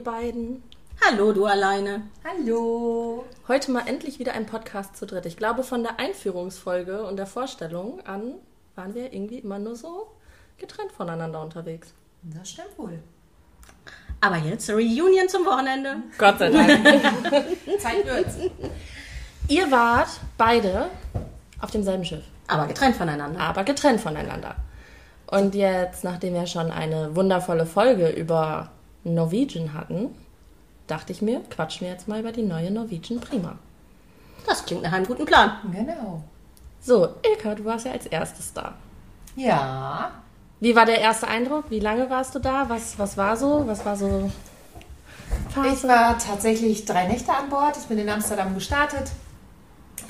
ihr beiden. Hallo, du alleine. Hallo. Heute mal endlich wieder ein Podcast zu dritt. Ich glaube, von der Einführungsfolge und der Vorstellung an waren wir irgendwie immer nur so getrennt voneinander unterwegs. Das stimmt wohl. Aber jetzt Reunion zum Wochenende. Gott sei Dank. Zeit wird's. ihr wart beide auf demselben Schiff, Aber getrennt voneinander. aber getrennt voneinander. Und jetzt, nachdem wir schon eine wundervolle Folge über Norwegian hatten, dachte ich mir, quatschen wir jetzt mal über die neue Norwegian Prima. Das klingt nach einem guten Plan. Genau. So, Ilka, du warst ja als erstes da. Ja. Wie war der erste Eindruck? Wie lange warst du da? Was, was war so? Was war so Ich war tatsächlich drei Nächte an Bord. Ich bin in Amsterdam gestartet.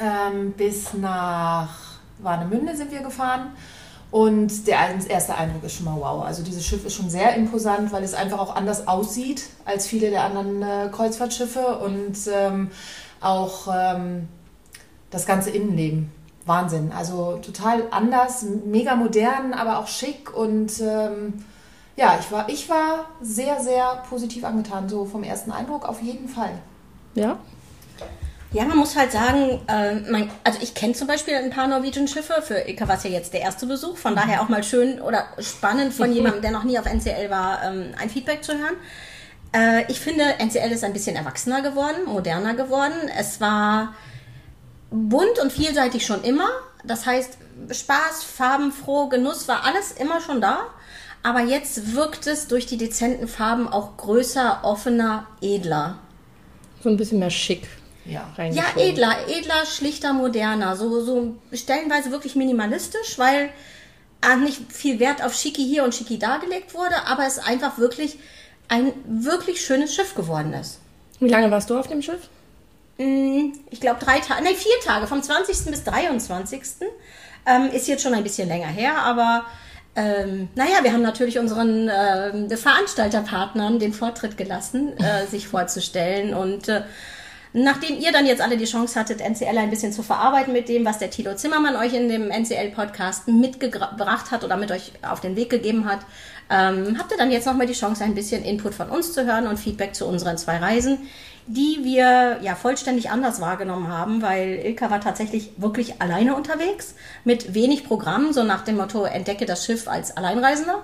Ähm, bis nach Warnemünde sind wir gefahren. Und der erste Eindruck ist schon mal wow. Also dieses Schiff ist schon sehr imposant, weil es einfach auch anders aussieht als viele der anderen äh, Kreuzfahrtschiffe und ähm, auch ähm, das ganze Innenleben. Wahnsinn. Also total anders, mega modern, aber auch schick und ähm, ja, ich war, ich war sehr, sehr positiv angetan, so vom ersten Eindruck auf jeden Fall. Ja? Ja, man muss halt sagen, äh, man, also ich kenne zum Beispiel ein paar Norwegian-Schiffe. Für Ilka war es ja jetzt der erste Besuch. Von daher auch mal schön oder spannend von jemandem, der noch nie auf NCL war, ähm, ein Feedback zu hören. Äh, ich finde, NCL ist ein bisschen erwachsener geworden, moderner geworden. Es war bunt und vielseitig schon immer. Das heißt, Spaß, farbenfroh, Genuss war alles immer schon da. Aber jetzt wirkt es durch die dezenten Farben auch größer, offener, edler. So ein bisschen mehr schick. Ja. Ja, edler, edler, schlichter, moderner. So, so stellenweise wirklich minimalistisch, weil äh, nicht viel Wert auf Schicki hier und Schicki da gelegt wurde, aber es einfach wirklich ein wirklich schönes Schiff geworden ist. Wie lange warst du auf dem Schiff? Mm, Ich glaube drei Tage, nein, vier Tage, vom 20. bis 23. Ähm, ist jetzt schon ein bisschen länger her, aber ähm, naja, wir haben natürlich unseren ähm, Veranstalterpartnern den Vortritt gelassen, äh, sich vorzustellen. Und äh, nachdem ihr dann jetzt alle die Chance hattet, NCL ein bisschen zu verarbeiten mit dem, was der Tilo Zimmermann euch in dem NCL-Podcast mitgebracht hat oder mit euch auf den Weg gegeben hat, ähm, habt ihr dann jetzt nochmal die Chance, ein bisschen Input von uns zu hören und Feedback zu unseren zwei Reisen, die wir ja vollständig anders wahrgenommen haben, weil Ilka war tatsächlich wirklich alleine unterwegs, mit wenig Programm, so nach dem Motto, entdecke das Schiff als Alleinreisender.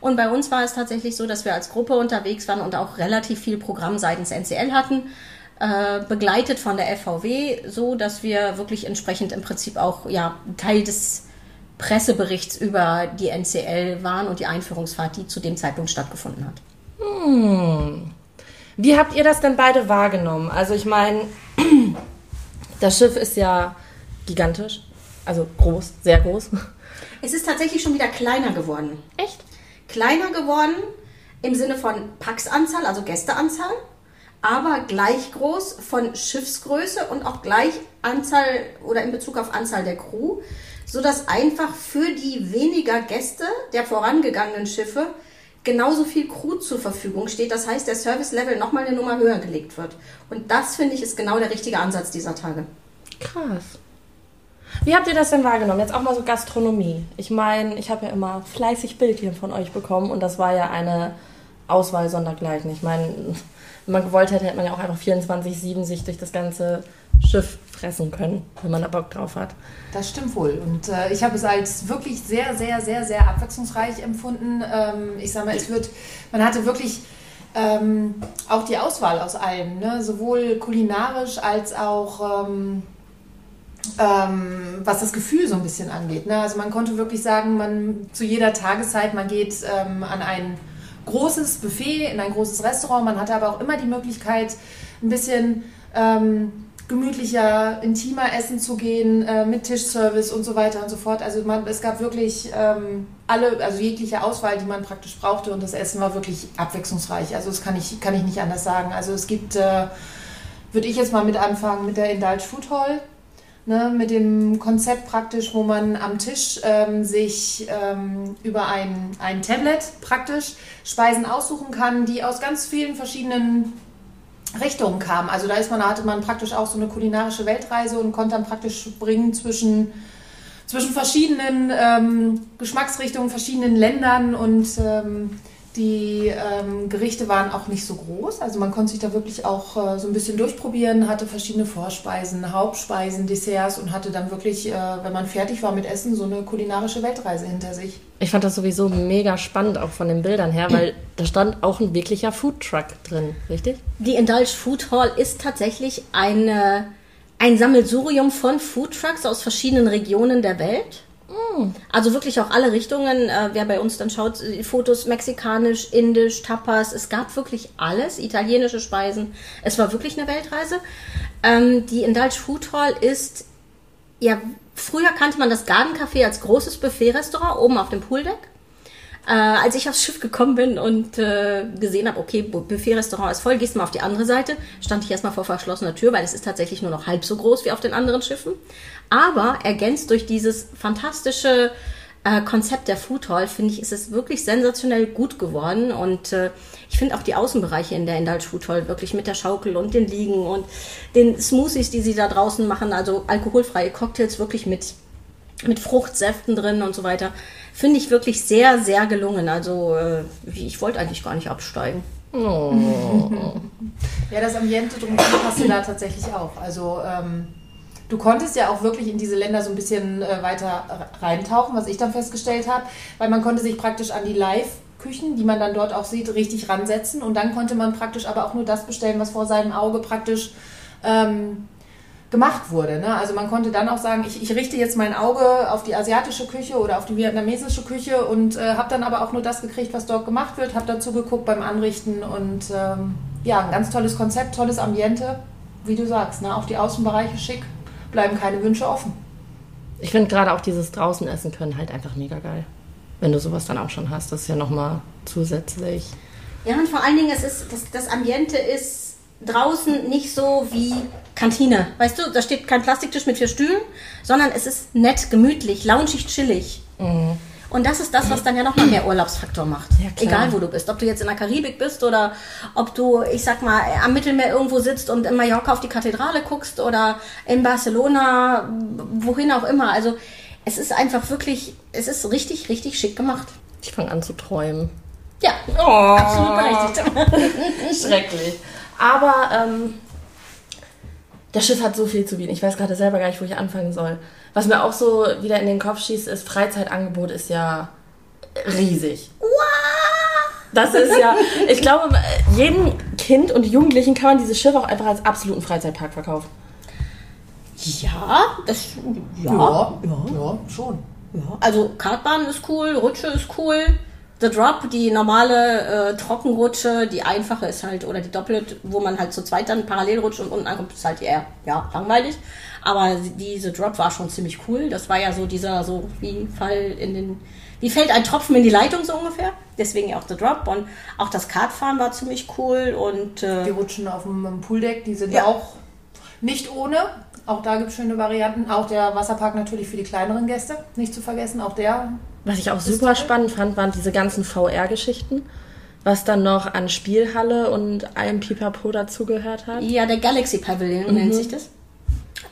Und bei uns war es tatsächlich so, dass wir als Gruppe unterwegs waren und auch relativ viel Programm seitens NCL hatten, äh, begleitet von der FVW, so dass wir wirklich entsprechend im Prinzip auch ja Teil des Presseberichts über die NCL waren und die Einführungsfahrt, die zu dem Zeitpunkt stattgefunden hat. Wie habt ihr das denn beide wahrgenommen? Also ich meine, das Schiff ist ja gigantisch, also groß, sehr groß. Es ist tatsächlich schon wieder kleiner geworden. Echt? Kleiner geworden im Sinne von Paxanzahl, also Gästeanzahl, aber gleich groß von Schiffsgröße und auch gleich Anzahl oder in Bezug auf Anzahl der Crew, sodass einfach für die weniger Gäste der vorangegangenen Schiffe genauso viel Crew zur Verfügung steht. Das heißt, der Service-Level nochmal eine Nummer höher gelegt wird. Und das, finde ich, ist genau der richtige Ansatz dieser Tage. Krass. Wie habt ihr das denn wahrgenommen? Jetzt auch mal so Gastronomie. Ich meine, ich habe ja immer fleißig Bildchen von euch bekommen und das war ja eine Auswahl sondergleichen. Ich meine, wenn man gewollt hätte, hätte man ja auch einfach 24-7 sich durch das ganze Schiff fressen können, wenn man da Bock drauf hat. Das stimmt wohl. Und äh, ich habe es als wirklich sehr, sehr, sehr, sehr abwechslungsreich empfunden. Ähm, ich sage mal, es wird, man hatte wirklich ähm, auch die Auswahl aus allem, ne? sowohl kulinarisch als auch ähm, ähm, was das Gefühl so ein bisschen angeht. Ne? Also man konnte wirklich sagen, man zu jeder Tageszeit, man geht ähm, an ein großes Buffet, in ein großes Restaurant. Man hatte aber auch immer die Möglichkeit, ein bisschen ähm, gemütlicher, intimer essen zu gehen, äh, mit Tischservice und so weiter und so fort. Also man, es gab wirklich ähm, alle, also jegliche Auswahl, die man praktisch brauchte und das Essen war wirklich abwechslungsreich. Also das kann ich, kann ich nicht anders sagen. Also es gibt, äh, würde ich jetzt mal mit anfangen, mit der Indulge Food Hall. Ne, mit dem Konzept praktisch, wo man am Tisch ähm, sich ähm, über ein, ein Tablet praktisch Speisen aussuchen kann, die aus ganz vielen verschiedenen Richtungen kamen. Also da ist man, da hatte man praktisch auch so eine kulinarische Weltreise und konnte dann praktisch springen zwischen, zwischen verschiedenen ähm, Geschmacksrichtungen, verschiedenen Ländern und ähm, Die ähm, Gerichte waren auch nicht so groß, also man konnte sich da wirklich auch äh, so ein bisschen durchprobieren, hatte verschiedene Vorspeisen, Hauptspeisen, Desserts und hatte dann wirklich, äh, wenn man fertig war mit Essen, so eine kulinarische Weltreise hinter sich. Ich fand das sowieso mega spannend, auch von den Bildern her, weil da stand auch ein wirklicher Foodtruck drin, richtig? Die Indulge Food Hall ist tatsächlich eine, ein Sammelsurium von Foodtrucks aus verschiedenen Regionen der Welt. Also wirklich auch alle Richtungen. Äh, wer bei uns dann schaut, äh, Fotos mexikanisch, indisch, Tapas. Es gab wirklich alles, italienische Speisen. Es war wirklich eine Weltreise. Ähm, die Indulge Food Hall ist, ja, früher kannte man das Garden Café als großes Buffet-Restaurant oben auf dem Pooldeck. Äh, als ich aufs Schiff gekommen bin und äh, gesehen habe, okay, Bu- Buffet-Restaurant ist voll, gehst mal auf die andere Seite, stand ich erstmal vor verschlossener Tür, weil es ist tatsächlich nur noch halb so groß wie auf den anderen Schiffen. Aber ergänzt durch dieses fantastische äh, Konzept der Food Hall, finde ich, ist es wirklich sensationell gut geworden. Und äh, ich finde auch die Außenbereiche in der Indulge Food Hall wirklich mit der Schaukel und den Liegen und den Smoothies, die sie da draußen machen, also alkoholfreie Cocktails wirklich mit mit Fruchtsäften drin und so weiter. Finde ich wirklich sehr, sehr gelungen. Also äh, ich wollte eigentlich gar nicht absteigen. Ja, das Ambiente drumherum passte da tatsächlich auch. Also ähm, du konntest ja auch wirklich in diese Länder so ein bisschen äh, weiter reintauchen, was ich dann festgestellt habe, weil man konnte sich praktisch an die Live-Küchen, die man dann dort auch sieht, richtig ransetzen und dann konnte man praktisch aber auch nur das bestellen, was vor seinem Auge praktisch ähm, gemacht wurde. Ne? Also man konnte dann auch sagen, ich, ich richte jetzt mein Auge auf die asiatische Küche oder auf die vietnamesische Küche und äh, habe dann aber auch nur das gekriegt, was dort gemacht wird, habe dazu geguckt beim Anrichten und ähm, ja, ein ganz tolles Konzept, tolles Ambiente, wie du sagst, ne? auch die Außenbereiche schick, bleiben keine Wünsche offen. Ich finde gerade auch dieses draußen essen können halt einfach mega geil. Wenn du sowas dann auch schon hast, das ist ja nochmal zusätzlich. Ja, und vor allen Dingen, es ist, das, das Ambiente ist draußen nicht so wie Kantine. Weißt du, da steht kein Plastiktisch mit vier Stühlen, sondern es ist nett, gemütlich, loungig, chillig. Und das ist das, was dann ja nochmal mehr Urlaubsfaktor macht. Ja. Egal, wo du bist. Ob du jetzt in der Karibik bist oder ob du, ich sag mal, am Mittelmeer irgendwo sitzt und in Mallorca auf die Kathedrale guckst oder in Barcelona, wohin auch immer. Also es ist einfach wirklich, es ist richtig, richtig schick gemacht. Ich fange an zu träumen. Ja, absolut berechtigt. Schrecklich. Aber ähm, das Schiff hat so viel zu bieten. Ich weiß gerade selber gar nicht, wo ich anfangen soll. Was mir auch so wieder in den Kopf schießt, ist, Freizeitangebot ist ja riesig. Das ist ja, ich glaube, jedem Kind und Jugendlichen kann man dieses Schiff auch einfach als absoluten Freizeitpark verkaufen. Ja, das, ja, ja, ja schon. ja. Also Kartbahn ist cool, Rutsche ist cool. The Drop, die normale äh, Trockenrutsche, die einfache ist halt, oder die Doppelt, wo man halt zu zweit dann parallel rutscht und unten ankommt, ist halt eher, ja, langweilig. Aber diese Drop war schon ziemlich cool. Das war ja so dieser, so wie Fall in den, wie fällt ein Tropfen in die Leitung so ungefähr. Deswegen ja auch The Drop. Und auch das Kartfahren war ziemlich cool und, Die äh, Rutschen auf dem Pooldeck, die sind Ja. auch nicht ohne. Auch da gibt es schöne Varianten. Auch der Wasserpark natürlich für die kleineren Gäste, nicht zu vergessen. Auch der Was ich auch super spannend fand, waren diese ganzen VR-Geschichten, was dann noch an Spielhalle und allem Pipapo dazugehört hat. Ja, der Galaxy Pavilion nennt sich das.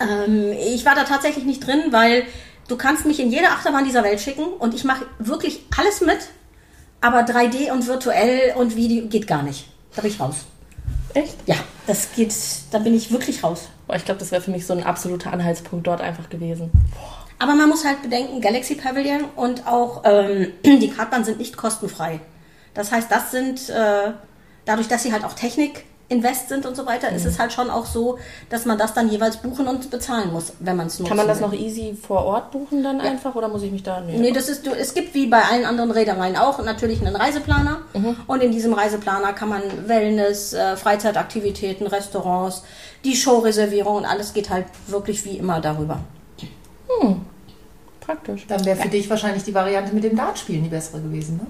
Ähm, ich war da tatsächlich nicht drin, weil du kannst mich in jede Achterbahn dieser Welt schicken und ich mache wirklich alles mit, aber 3D und virtuell und Video geht gar nicht. Da bin ich raus. Echt? Ja, das geht, da bin ich wirklich raus. Boah, ich glaube, das wäre für mich so ein absoluter Anhaltspunkt dort einfach gewesen. Aber man muss halt bedenken, Galaxy Pavilion und auch ähm, die Kartbahn sind nicht kostenfrei. Das heißt, das sind, äh, dadurch, dass sie halt auch Technik invest sind und so weiter, ist es halt schon auch so, dass man das dann jeweils buchen und bezahlen muss, wenn man es nutzen Kann man das will. noch easy vor Ort buchen dann einfach oder muss ich mich da... Nee, das ist, du, es gibt wie bei allen anderen Reedereien auch natürlich einen Reiseplaner. Und in diesem Reiseplaner kann man Wellness, äh, Freizeitaktivitäten, Restaurants, die Showreservierung und alles geht halt wirklich wie immer darüber. Praktisch. Dann wäre für dich wahrscheinlich die Variante mit dem Dartspielen die bessere gewesen, ne?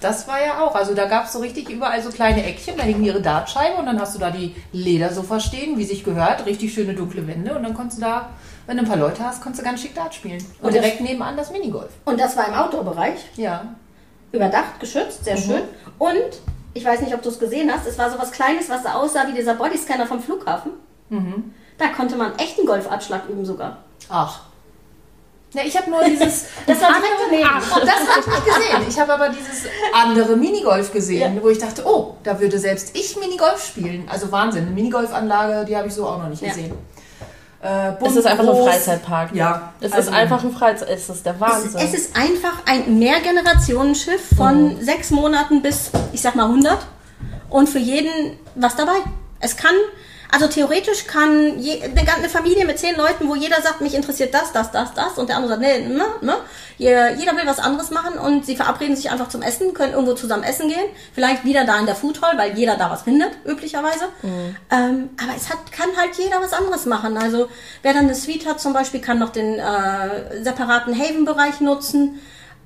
Das war ja auch. Also da gab es so richtig überall so kleine Eckchen, da hingen ihre Dartscheiben und dann hast du da die Ledersofa stehen, wie sich gehört, richtig schöne dunkle Wände und dann konntest du da, wenn du ein paar Leute hast, konntest du ganz schick Dart spielen. Und, Und direkt nebenan das Minigolf. Und das war im Outdoor-Bereich, Ja. überdacht, geschützt, sehr schön. Und ich weiß nicht, ob du es gesehen hast, es war so was Kleines, was so aussah wie dieser Bodyscanner vom Flughafen. Da konnte man echten Golfabschlag üben sogar. Ach, Ja, ich habe nur dieses. Das daneben. Ach, das habe ich nicht gesehen. Ich habe aber dieses andere Minigolf gesehen, wo ich dachte, oh, da würde selbst ich Minigolf spielen. Also Wahnsinn. Eine Minigolfanlage, die habe ich so auch noch nicht Ja. gesehen. Äh, bunt, Es ist einfach ein groß. Freizeitpark. Ja. Es Also- ist einfach ein Freizeit. Es ist der Es, Wahnsinn. es ist einfach ein Mehrgenerationenschiff von sechs Monaten bis, ich sag mal, 100. Und für jeden was dabei. Es kann, also theoretisch kann je, eine ganze Familie mit zehn Leuten, wo jeder sagt, mich interessiert das, das, das, das. Und der andere sagt, nee, ne, ne. Jeder, will was anderes machen und sie verabreden sich einfach zum Essen, können irgendwo zusammen essen gehen. Vielleicht wieder da in der Food Hall, weil jeder da was findet, üblicherweise. Ähm, aber es hat, kann halt jeder was anderes machen. Also wer dann eine Suite hat zum Beispiel, kann noch den äh, separaten Haven-Bereich nutzen.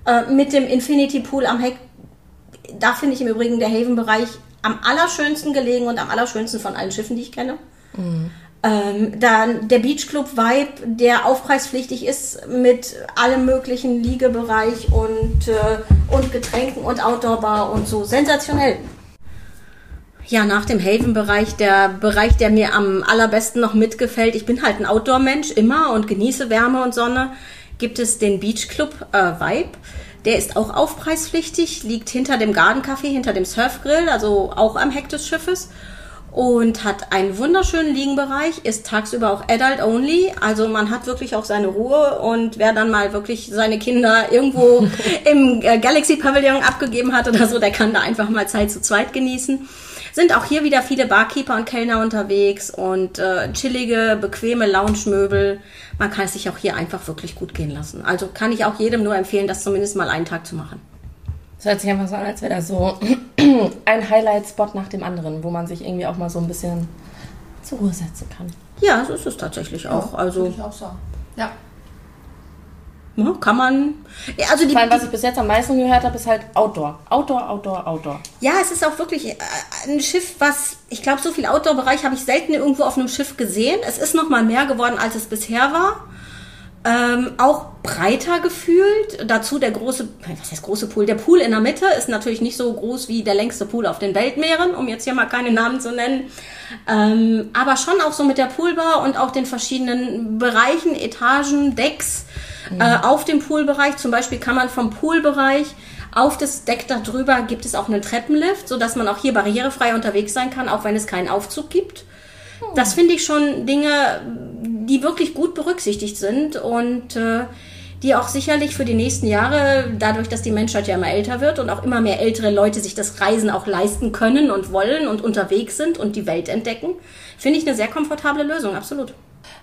Äh, mit dem Infinity Pool am Heck. Da finde ich im Übrigen der Haven-Bereich am allerschönsten gelegen und am allerschönsten von allen Schiffen, die ich kenne. Ähm, dann der Beach Club Vibe, der aufpreispflichtig ist mit allem möglichen Liegebereich und, äh, und Getränken und Outdoor-Bar und so. Sensationell. Ja, nach dem Haven-Bereich, der Bereich, der mir am allerbesten noch mitgefällt, ich bin halt ein Outdoor-Mensch immer und genieße Wärme und Sonne, gibt es den Beach Club äh, Vibe. Der ist auch aufpreispflichtig, liegt hinter dem Garden Café, hinter dem Surfgrill, also auch am Heck des Schiffes und hat einen wunderschönen Liegenbereich, ist tagsüber auch adult only, also man hat wirklich auch seine Ruhe und wer dann mal wirklich seine Kinder irgendwo im äh, Galaxy Pavillon abgegeben hat oder so, der kann da einfach mal Zeit zu zweit genießen. Sind auch hier wieder viele Barkeeper und Kellner unterwegs und äh, chillige, bequeme Lounge-Möbel. Man kann es sich auch hier einfach wirklich gut gehen lassen. Also kann ich auch jedem nur empfehlen, das zumindest mal einen Tag zu machen. Es hört sich einfach so an, als wäre das so ein Highlight-Spot nach dem anderen, wo man sich irgendwie auch mal so ein bisschen zur Ruhe setzen kann. Ja, so ist es tatsächlich auch. Also Würde ich auch sagen. Ja. ne, kann man. Ja, also die, Vor allem, was ich bis jetzt am meisten gehört habe, ist halt Outdoor. Outdoor, Outdoor, Outdoor. Ja, es ist auch wirklich äh, ein Schiff, was, ich glaube, so viel Outdoor-Bereich habe ich selten irgendwo auf einem Schiff gesehen. Es ist noch mal mehr geworden, als es bisher war. Ähm, auch breiter gefühlt. Dazu der große, was heißt große Pool? Der Pool in der Mitte ist natürlich nicht so groß wie der längste Pool auf den Weltmeeren, um jetzt hier mal keine Namen zu nennen. Ähm, aber schon auch so mit der Poolbar und auch den verschiedenen Bereichen, Etagen, Decks äh, auf dem Poolbereich. Zum Beispiel kann man vom Poolbereich auf das Deck da drüber gibt es auch einen Treppenlift, so dass man auch hier barrierefrei unterwegs sein kann, auch wenn es keinen Aufzug gibt. Das finde ich schon Dinge, die wirklich gut berücksichtigt sind und äh, die auch sicherlich für die nächsten Jahre, dadurch, dass die Menschheit ja immer älter wird und auch immer mehr ältere Leute sich das Reisen auch leisten können und wollen und unterwegs sind und die Welt entdecken, finde ich eine sehr komfortable Lösung, absolut.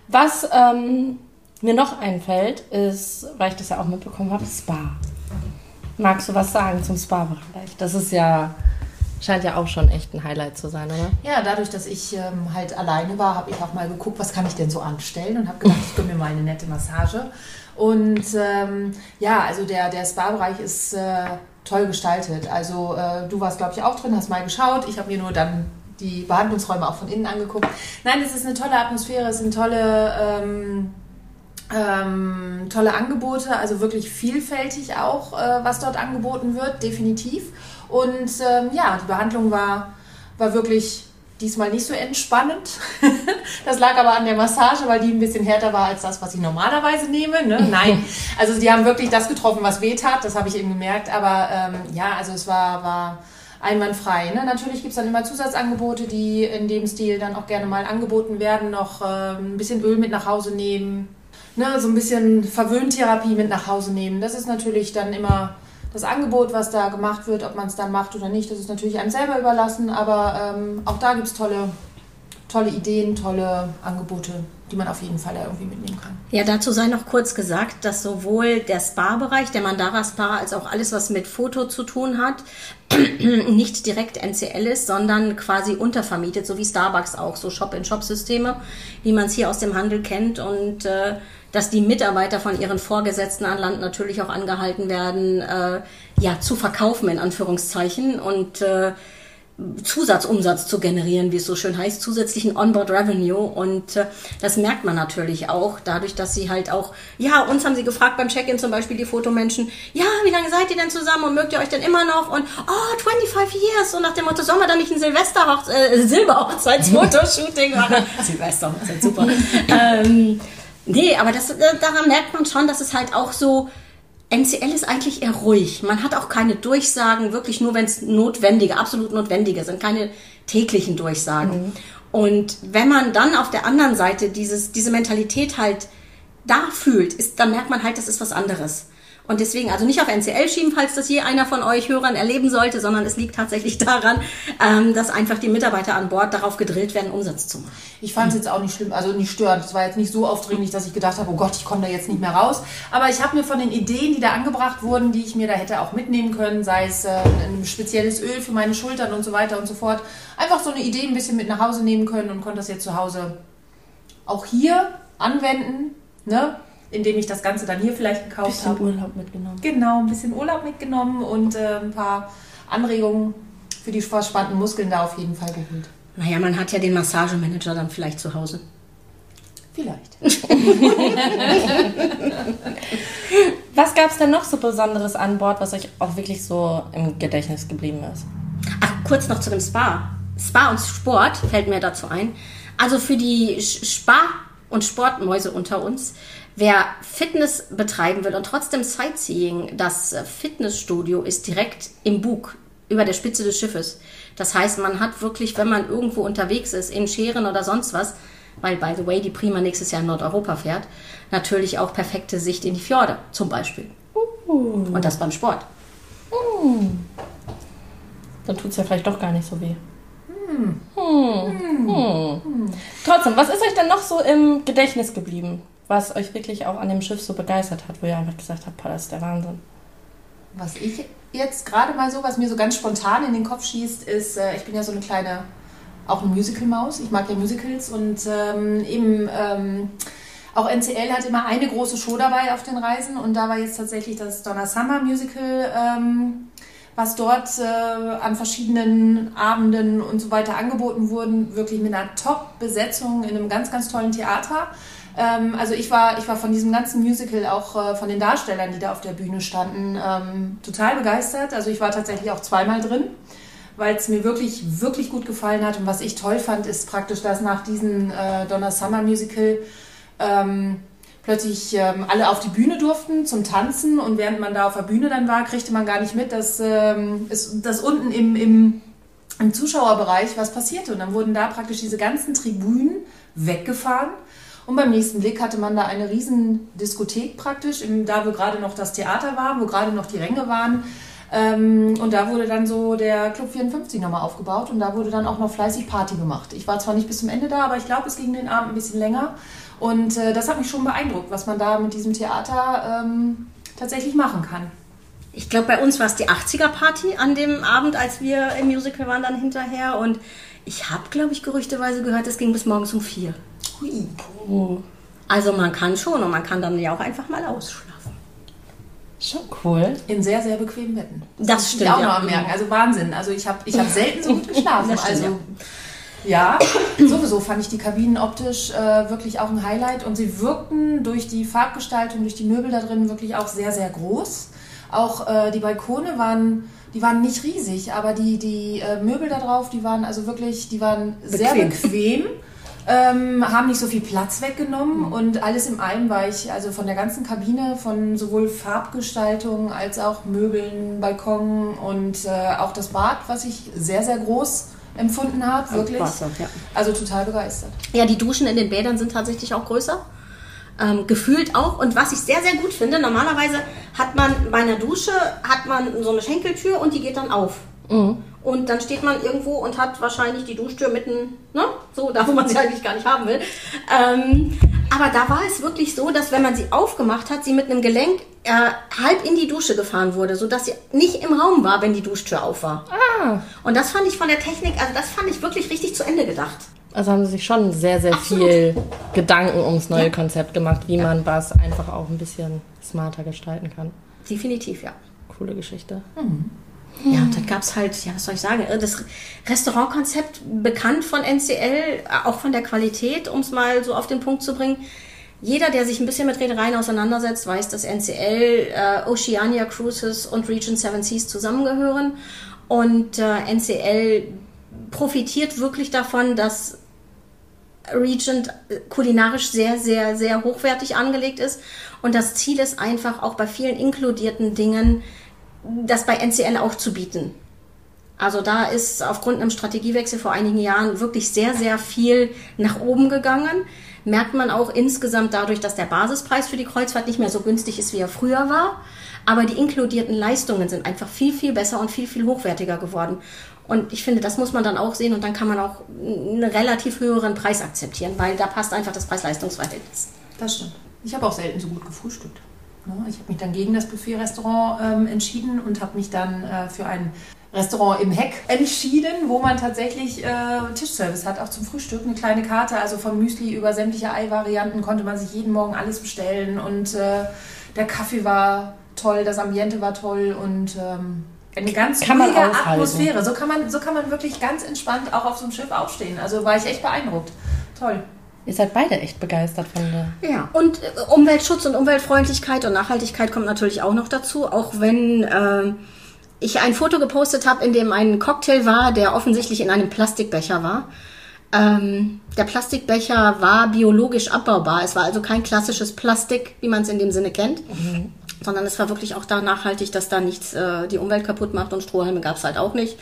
Was ähm, mir noch einfällt, ist, weil ich das ja auch mitbekommen habe, Spa. Magst du was sagen zum Spa-Bereich? Das ist ja, scheint ja auch schon echt ein Highlight zu sein, oder? Ja, dadurch, dass ich ähm, halt alleine war, habe ich auch mal geguckt, was kann ich denn so anstellen und habe gedacht, ich gönne mir mal eine nette Massage. Und ähm, ja, also der, der Spa-Bereich ist äh, toll gestaltet. Also äh, du warst, glaube ich, auch drin, hast mal geschaut. Ich habe mir nur dann die Behandlungsräume auch von innen angeguckt. Nein, es ist eine tolle Atmosphäre, es sind tolle... Ähm, ähm, tolle Angebote, also wirklich vielfältig auch, äh, was dort angeboten wird, definitiv. Und ähm, ja, die Behandlung war, war wirklich diesmal nicht so entspannend. das lag aber an der Massage, weil die ein bisschen härter war als das, was ich normalerweise nehme. Ne? Nein, also die haben wirklich das getroffen, was weh tat, das habe ich eben gemerkt. Aber ähm, ja, also es war, war einwandfrei. Ne? Natürlich gibt es dann immer Zusatzangebote, die in dem Stil dann auch gerne mal angeboten werden. Noch ähm, ein bisschen Öl mit nach Hause nehmen, ne, so ein bisschen Verwöhntherapie mit nach Hause nehmen. Das ist natürlich dann immer das Angebot, was da gemacht wird, ob man es dann macht oder nicht. Das ist natürlich einem selber überlassen, aber ähm, auch da gibt es tolle, tolle Ideen, tolle Angebote, die man auf jeden Fall irgendwie mitnehmen kann. Ja, dazu sei noch kurz gesagt, dass sowohl der Spa-Bereich, der Mandara Spa, als auch alles, was mit Foto zu tun hat, nicht direkt NCL ist, sondern quasi untervermietet, so wie Starbucks auch, so Shop-in-Shop-Systeme, wie man es hier aus dem Handel kennt und äh, dass die Mitarbeiter von ihren Vorgesetzten an Land natürlich auch angehalten werden, äh, ja, zu verkaufen in Anführungszeichen und äh, Zusatzumsatz zu generieren, wie es so schön heißt, zusätzlichen Onboard Revenue. Und äh, das merkt man natürlich auch, dadurch, dass sie halt auch, ja, uns haben sie gefragt beim Check-in zum Beispiel die Fotomenschen, ja, wie lange seid ihr denn zusammen und mögt ihr euch denn immer noch? Und oh, 25 years. Und nach dem Motto, sollen wir da nicht ein Silvester äh, Silberhochzeitsfotoshooting machen? Silvester, das ist super. ähm, Nee, aber das, äh, daran merkt man schon, dass es halt auch so, NCL ist eigentlich eher ruhig. Man hat auch keine Durchsagen, wirklich nur, wenn es notwendige, absolut notwendige sind, keine täglichen Durchsagen. Mhm. Und wenn man dann auf der anderen Seite dieses, diese Mentalität halt da fühlt, ist, dann merkt man halt, das ist was anderes. Und deswegen, also nicht auf NCL schieben, falls das je einer von euch Hörern erleben sollte, sondern es liegt tatsächlich daran, ähm, dass einfach die Mitarbeiter an Bord darauf gedrillt werden, Umsatz zu machen. Ich fand es jetzt auch nicht schlimm, also nicht störend. Es war jetzt nicht so aufdringlich, dass ich gedacht habe, oh Gott, ich komme da jetzt nicht mehr raus. Aber ich habe mir von den Ideen, die da angebracht wurden, die ich mir da hätte auch mitnehmen können, sei es äh, ein spezielles Öl für meine Schultern und so weiter und so fort, einfach so eine Idee ein bisschen mit nach Hause nehmen können und konnte das jetzt zu Hause auch hier anwenden. Ne? Indem ich das Ganze dann hier vielleicht gekauft habe. Ein bisschen Urlaub mitgenommen. Genau, ein bisschen Urlaub mitgenommen und äh, ein paar Anregungen für die verspannten Muskeln da auf jeden Fall geholt. Naja, man hat ja den Massagemanager dann vielleicht zu Hause. Vielleicht. was gab es denn noch so Besonderes an Bord, was euch auch wirklich so im Gedächtnis geblieben ist? Ach, kurz noch zu dem Spa. Spa und Sport fällt mir dazu ein. Also für die Spa- und Sportmäuse unter uns Wer Fitness betreiben will und trotzdem Sightseeing, das Fitnessstudio ist direkt im Bug über der Spitze des Schiffes. Das heißt, man hat wirklich, wenn man irgendwo unterwegs ist, in Scheren oder sonst was, weil, by the way, die Prima nächstes Jahr in Nordeuropa fährt, natürlich auch perfekte Sicht in die Fjorde, zum Beispiel. Uh. Und das beim Sport. Uh. Dann tut es ja vielleicht doch gar nicht so weh. Hm. Hm. Hm. Trotzdem, was ist euch denn noch so im Gedächtnis geblieben? Was euch wirklich auch an dem Schiff so begeistert hat, wo ihr einfach gesagt habt, das ist der Wahnsinn. Was ich jetzt gerade mal so, was mir so ganz spontan in den Kopf schießt, ist, äh, ich bin ja so eine kleine, auch eine Musical-Maus. Ich mag ja Musicals und ähm, eben ähm, auch NCL hat immer eine große Show dabei auf den Reisen und da war jetzt tatsächlich das Donna Summer Musical, ähm, was dort äh, an verschiedenen Abenden und so weiter angeboten wurden, wirklich mit einer Top-Besetzung in einem ganz, ganz tollen Theater. Ähm, also ich war, ich war von diesem ganzen Musical, auch äh, von den Darstellern, die da auf der Bühne standen, ähm, total begeistert. Also ich war tatsächlich auch zweimal drin, weil es mir wirklich, wirklich gut gefallen hat. Und was ich toll fand, ist praktisch, dass nach diesem äh, Donna Summer Musical ähm, plötzlich ähm, alle auf die Bühne durften zum Tanzen und während man da auf der Bühne dann war, kriegte man gar nicht mit, dass, ähm, es, dass unten im, im, im Zuschauerbereich was passierte. Und dann wurden da praktisch diese ganzen Tribünen weggefahren und beim nächsten Blick hatte man da eine riesen Diskothek praktisch, da wo gerade noch das Theater war, wo gerade noch die Ränge waren. Ähm, und da wurde dann so der Club 54 nochmal aufgebaut und da wurde dann auch noch fleißig Party gemacht. Ich war zwar nicht bis zum Ende da, aber ich glaube, es ging den Abend ein bisschen länger. Und äh, das hat mich schon beeindruckt, was man da mit diesem Theater ähm, tatsächlich machen kann. Ich glaube, bei uns war es die 80er-Party an dem Abend, als wir im Musical waren dann hinterher. Und ich habe, glaube ich, gerüchteweise gehört, es ging bis morgens um vier. Hui. Also man kann schon und man kann dann ja auch einfach mal ausschlafen. Schon cool. In sehr, sehr bequemen Betten. Das, das stimmt. Ich auch ja. mal merken. Also Wahnsinn. Also ich habe ich hab selten so gut geschlafen. Stimmt, also ja. ja. sowieso fand ich die Kabinen optisch äh, wirklich auch ein Highlight und sie wirkten durch die Farbgestaltung, durch die Möbel da drin wirklich auch sehr, sehr groß. Auch äh, die Balkone waren, die waren nicht riesig, aber die, die äh, Möbel da drauf, die waren also wirklich, die waren sehr bequem. bequem ähm, haben nicht so viel Platz weggenommen mhm. und alles im allem war ich, also von der ganzen Kabine, von sowohl Farbgestaltung als auch Möbeln, Balkon und äh, auch das Bad, was ich sehr, sehr groß empfunden habe, wirklich. Wasser, ja. Also total begeistert. Ja, die Duschen in den Bädern sind tatsächlich auch größer. Ähm, gefühlt auch. Und was ich sehr, sehr gut finde, normalerweise hat man bei einer Dusche hat man so eine Schenkeltür und die geht dann auf. Mhm. Und dann steht man irgendwo und hat wahrscheinlich die Duschtür mitten, ne? So, da wo man sie eigentlich gar nicht haben will. Ähm, aber da war es wirklich so, dass wenn man sie aufgemacht hat, sie mit einem Gelenk äh, halb in die Dusche gefahren wurde, sodass sie nicht im Raum war, wenn die Duschtür auf war. Ah. Und das fand ich von der Technik, also das fand ich wirklich richtig zu Ende gedacht. Also haben sie sich schon sehr, sehr Absolut. viel Gedanken ums neue ja. Konzept gemacht, wie ja. man was einfach auch ein bisschen smarter gestalten kann. Definitiv, ja. Coole Geschichte. Mhm. Ja, und dann gab es halt, ja, was soll ich sagen, äh, das Restaurantkonzept bekannt von NCL, äh, auch von der Qualität, um es mal so auf den Punkt zu bringen. Jeder, der sich ein bisschen mit Reedereien auseinandersetzt, weiß, dass NCL, äh, Oceania Cruises und Region Seven Seas zusammengehören. Und äh, NCL profitiert wirklich davon, dass Regent äh, kulinarisch sehr, sehr, sehr hochwertig angelegt ist. Und das Ziel ist einfach auch bei vielen inkludierten Dingen, das bei NCL auch zu bieten. Also da ist aufgrund einem Strategiewechsel vor einigen Jahren wirklich sehr, sehr viel nach oben gegangen. Merkt man auch insgesamt dadurch, dass der Basispreis für die Kreuzfahrt nicht mehr so günstig ist, wie er früher war. Aber die inkludierten Leistungen sind einfach viel, viel besser und viel, viel hochwertiger geworden. Und ich finde, das muss man dann auch sehen und dann kann man auch einen relativ höheren Preis akzeptieren, weil da passt einfach das Preis-Leistungs-Verhältnis. Das stimmt. Ich habe auch selten so gut gefrühstückt. Ne? Ich habe mich dann gegen das Buffet-Restaurant ähm, entschieden und habe mich dann äh, für ein Restaurant im Heck entschieden, wo man tatsächlich äh, Tischservice hat, auch zum Frühstück. Eine kleine Karte, also von Müsli über sämtliche Ei-Varianten konnte man sich jeden Morgen alles bestellen und äh, der Kaffee war toll, das Ambiente war toll und ähm, eine ganz Kann ruhige. Atmosphäre. So kann, man, so kann man wirklich ganz entspannt auch auf so einem Schiff aufstehen. Also war ich echt beeindruckt. Toll. Ihr seid beide echt begeistert von der. Ja, und äh, Umweltschutz und Umweltfreundlichkeit und Nachhaltigkeit kommt natürlich auch noch dazu, auch wenn äh, ich ein Foto gepostet habe, in dem ein Cocktail war, der offensichtlich in einem Plastikbecher war. Ähm, der Plastikbecher war biologisch abbaubar. Es war also kein klassisches Plastik, wie man es in dem Sinne kennt, sondern es war wirklich auch da nachhaltig, dass da nichts äh, die Umwelt kaputt macht und Strohhalme gab es halt auch nicht.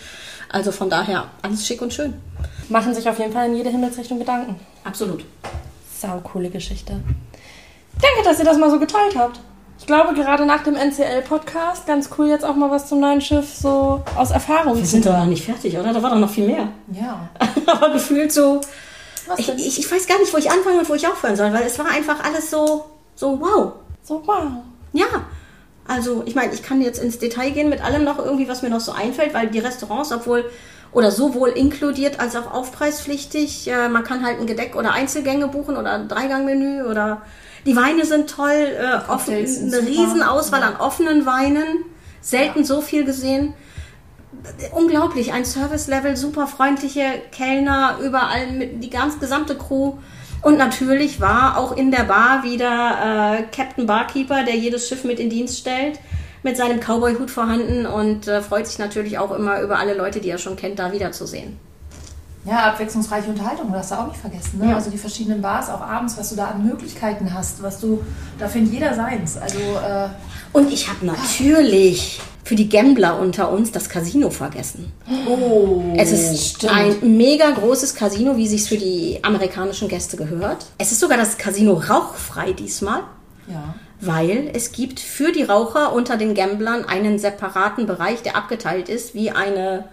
Also von daher alles schick und schön. Machen sich auf jeden Fall in jede Himmelsrichtung Gedanken. Absolut. Sau coole Geschichte. Danke, dass ihr das mal so geteilt habt. Ich glaube, gerade nach dem NCL-Podcast, ganz cool jetzt auch mal was zum neuen Schiff so aus Erfahrung Wir sind doch noch nicht fertig, oder? Da war doch noch viel mehr. Ja. Aber gefühlt so. Was Ich, ich, ich weiß gar nicht, wo ich anfangen und wo ich aufhören soll, weil es war einfach alles so, so wow. So, wow. Ja. Also, ich meine, ich kann jetzt ins Detail gehen mit allem noch irgendwie, was mir noch so einfällt, weil die Restaurants, obwohl oder sowohl inkludiert als auch aufpreispflichtig, äh, man kann halt ein Gedeck oder Einzelgänge buchen oder ein Dreigangmenü oder die Weine sind toll, äh, offen, eine. Riesenauswahl an offenen Weinen, selten so viel gesehen. Unglaublich, ein Service-Level, super freundliche Kellner, überall mit die ganz gesamte Crew. Und natürlich war auch in der Bar wieder äh, Captain Barkeeper, der jedes Schiff mit in Dienst stellt, mit seinem Cowboy-Hut vorhanden und äh, freut sich natürlich auch immer über alle Leute, die er schon kennt, da wiederzusehen. Ja, abwechslungsreiche Unterhaltung, das hast du auch nicht vergessen. Ne? Ja. Also die verschiedenen Bars, auch abends, was du da an Möglichkeiten hast, was du, da findet jeder seins. Also äh, Und ich habe natürlich für die Gambler unter uns das Casino vergessen. oh, Es ist ein mega großes Casino, wie sich's für die amerikanischen Gäste gehört. Es ist sogar das Casino rauchfrei diesmal, ja. weil es gibt für die Raucher unter den Gamblern einen separaten Bereich, der abgeteilt ist, wie eine,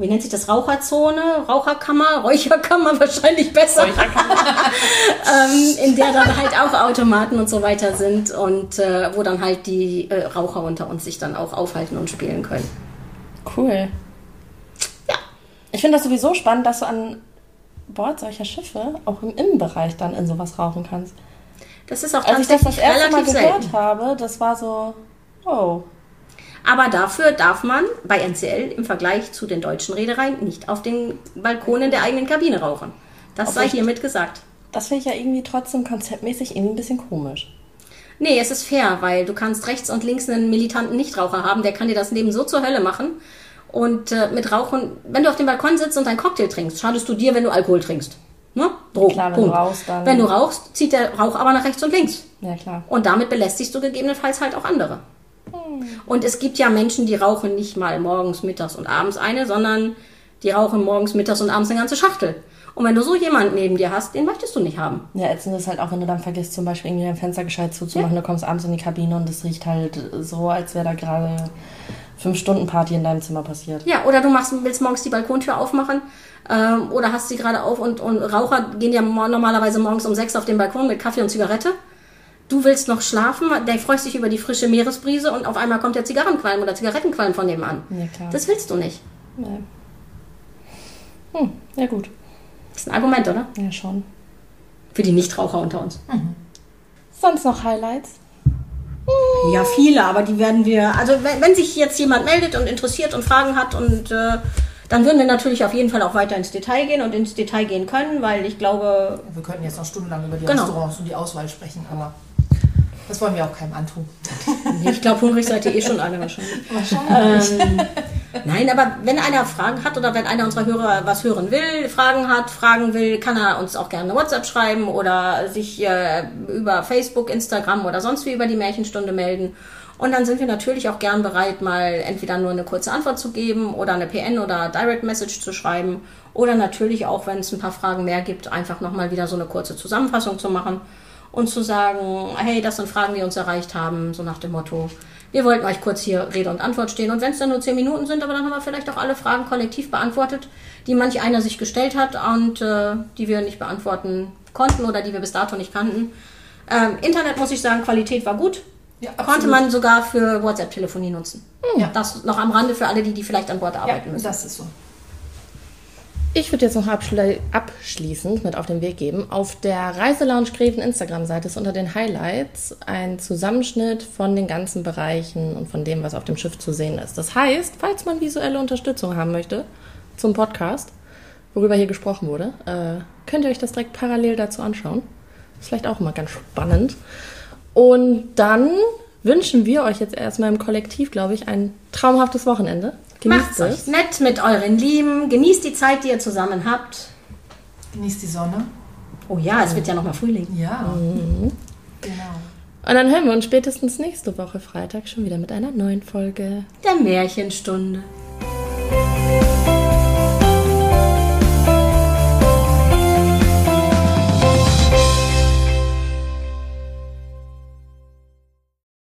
wie nennt sich das, Raucherzone, Raucherkammer, Räucherkammer wahrscheinlich besser, ähm, in der dann halt auch Automaten und so weiter sind und äh, wo dann halt die äh, Raucher unter uns sich dann auch aufhalten und spielen können. Cool. Ja. Ich finde das sowieso spannend, dass du an Bord solcher Schiffe auch im Innenbereich dann in sowas rauchen kannst. Das ist auch Als ich das das erste Mal gehört selten. habe, das war so, oh. Aber dafür darf man bei NCL im Vergleich zu den deutschen Reedereien nicht auf den Balkonen der eigenen Kabine rauchen. Das sei hiermit gesagt. Das finde ich ja irgendwie trotzdem konzeptmäßig irgendwie ein bisschen komisch. Nee, es ist fair, weil du kannst rechts und links einen militanten Nichtraucher haben, der kann dir das Leben so zur Hölle machen. Und äh, mit Rauchen, wenn du auf dem Balkon sitzt und einen Cocktail trinkst, schadest du dir, wenn du Alkohol trinkst. Ne? Drogen. Klar, wenn du rauchst, dann- Wenn du rauchst, zieht der Rauch aber nach rechts und links. Ja, klar. Und damit belästigst du gegebenenfalls halt auch andere. Hm. Und es gibt ja Menschen, die rauchen nicht mal morgens, mittags und abends eine, sondern die rauchen morgens, mittags und abends eine ganze Schachtel. Und wenn du so jemanden neben dir hast, den möchtest du nicht haben. Ja, ätzend ist halt auch, wenn du dann vergisst, zum Beispiel irgendwie dein Fenster gescheit zuzumachen. Du kommst abends in die Kabine und es riecht halt so, als wäre da gerade fünf Stunden Party in deinem Zimmer passiert. Ja, oder du machst, willst morgens die Balkontür aufmachen ähm, oder hast sie gerade auf und, und Raucher gehen ja normalerweise morgens um sechs auf den Balkon mit Kaffee und Zigarette. Du willst noch schlafen, der freust dich über die frische Meeresbrise und auf einmal kommt der Zigarrenqualm oder Zigarettenqualm von nebenan. Ja, klar. Das willst du nicht. Nee. Hm, ja gut. Das ist ein Argument, oder? Ja, schon. Für die Nichtraucher unter uns. Sonst noch Highlights? Ja, viele, aber die werden wir. Also wenn, wenn sich jetzt jemand meldet und interessiert und Fragen hat und äh, dann würden wir natürlich auf jeden Fall auch weiter ins Detail gehen und ins Detail gehen können, weil ich glaube, Wir könnten jetzt noch stundenlang über die Genau. Restaurants und die Auswahl sprechen, aber das wollen wir auch keinem antun. ich glaube, hungrig seid ihr eh schon alle wahrscheinlich. Ähm, Nein, aber wenn einer Fragen hat oder wenn einer unserer Hörer was hören will, Fragen hat, Fragen will, kann er uns auch gerne eine WhatsApp schreiben oder sich äh, über Facebook, Instagram oder sonst wie über die Märchenstunde melden. Und dann sind wir natürlich auch gern bereit, mal entweder nur eine kurze Antwort zu geben oder eine PN oder Direct Message zu schreiben. Oder natürlich auch, wenn es ein paar Fragen mehr gibt, einfach nochmal wieder so eine kurze Zusammenfassung zu machen und zu sagen, hey, das sind Fragen, die uns erreicht haben, so nach dem Motto, wir wollten euch kurz hier Rede und Antwort stehen. Und wenn es dann nur zehn Minuten sind, aber dann haben wir vielleicht auch alle Fragen kollektiv beantwortet, die manch einer sich gestellt hat und äh, die wir nicht beantworten konnten oder die wir bis dato nicht kannten. Ähm, Internet muss ich sagen, Qualität war gut. Ja, Konnte man sogar für WhatsApp-Telefonie nutzen. Ja. Das noch am Rande für alle, die, die vielleicht an Bord Ja, arbeiten müssen. das ist so. Ich würde jetzt noch abschli abschließend mit auf den Weg geben. Auf der Reiselounge Greven Instagram-Seite ist unter den Highlights ein Zusammenschnitt von den ganzen Bereichen und von dem, was auf dem Schiff zu sehen ist. Das heißt, falls man visuelle Unterstützung haben möchte zum Podcast, worüber hier gesprochen wurde, äh, könnt ihr euch das direkt parallel dazu anschauen. Ist vielleicht auch immer ganz spannend. Und dann wünschen wir euch jetzt erstmal im Kollektiv, glaube ich, ein traumhaftes Wochenende. Macht's Genießt euch es. nett mit euren Lieben. Genießt die Zeit, die ihr zusammen habt. Genießt die Sonne. Oh ja, es wird ja nochmal Frühling. Ja. Mhm. Genau. Und dann hören wir uns spätestens nächste Woche Freitag schon wieder mit einer neuen Folge. Der Märchenstunde.